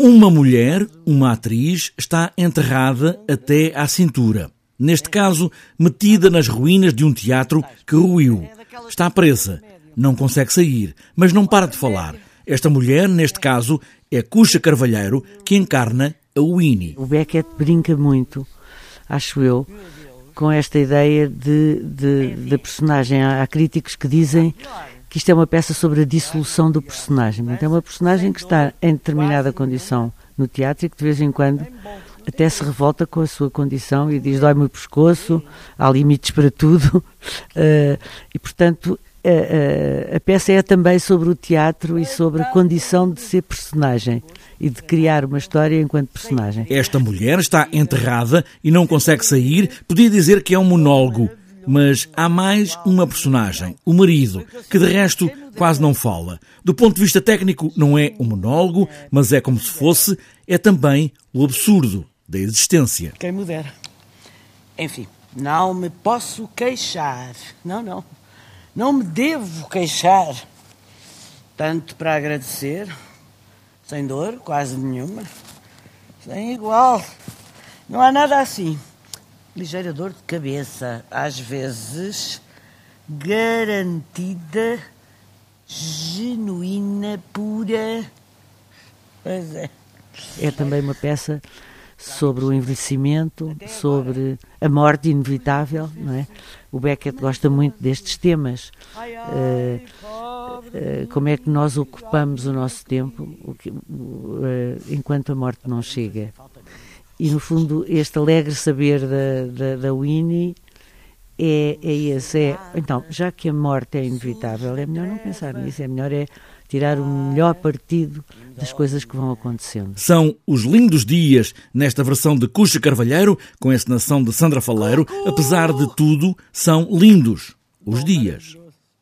Uma mulher, uma atriz, está enterrada até à cintura. Neste caso, metida nas ruínas de um teatro que ruiu. Está presa, não consegue sair, mas não para de falar. Esta mulher, neste caso, é Cuxa Carvalheiro, que encarna a Winnie. O Beckett brinca muito, acho eu, com esta ideia de, de, de personagem. Há críticos que dizem que isto é uma peça sobre a dissolução do personagem. Então, é uma personagem que está em determinada condição no teatro e que de vez em quando até se revolta com a sua condição e diz dói-me o pescoço, há limites para tudo. Uh, e, portanto, a, a, a, peça é também sobre o teatro e sobre a condição de ser personagem e de criar uma história enquanto personagem. Esta mulher está enterrada e não consegue sair. Podia dizer que é um monólogo mas há mais uma personagem, o marido, que de resto quase não fala. Do ponto de vista técnico, não é um monólogo, mas é como se fosse, é também o absurdo da existência. Quem me dera. Enfim, não me posso queixar. Não, não. Não me devo queixar. Tanto para agradecer, sem dor, quase nenhuma, sem igual. Não há nada assim ligeira dor de cabeça, às vezes garantida, genuína, pura. Pois é. É também uma peça sobre o envelhecimento, sobre a morte inevitável, não é? O Beckett gosta muito destes temas. Uh, uh, como é que nós ocupamos o nosso tempo uh, enquanto a morte não chega? E no fundo, este alegre saber da, da, da Winnie é, é esse. É, então, já que a morte é inevitável, é melhor não pensar nisso, é melhor é tirar o melhor partido das coisas que vão acontecendo. São os lindos dias nesta versão de Cuxa Carvalheiro, com a encenação de Sandra Faleiro. Apesar de tudo, são lindos os dias.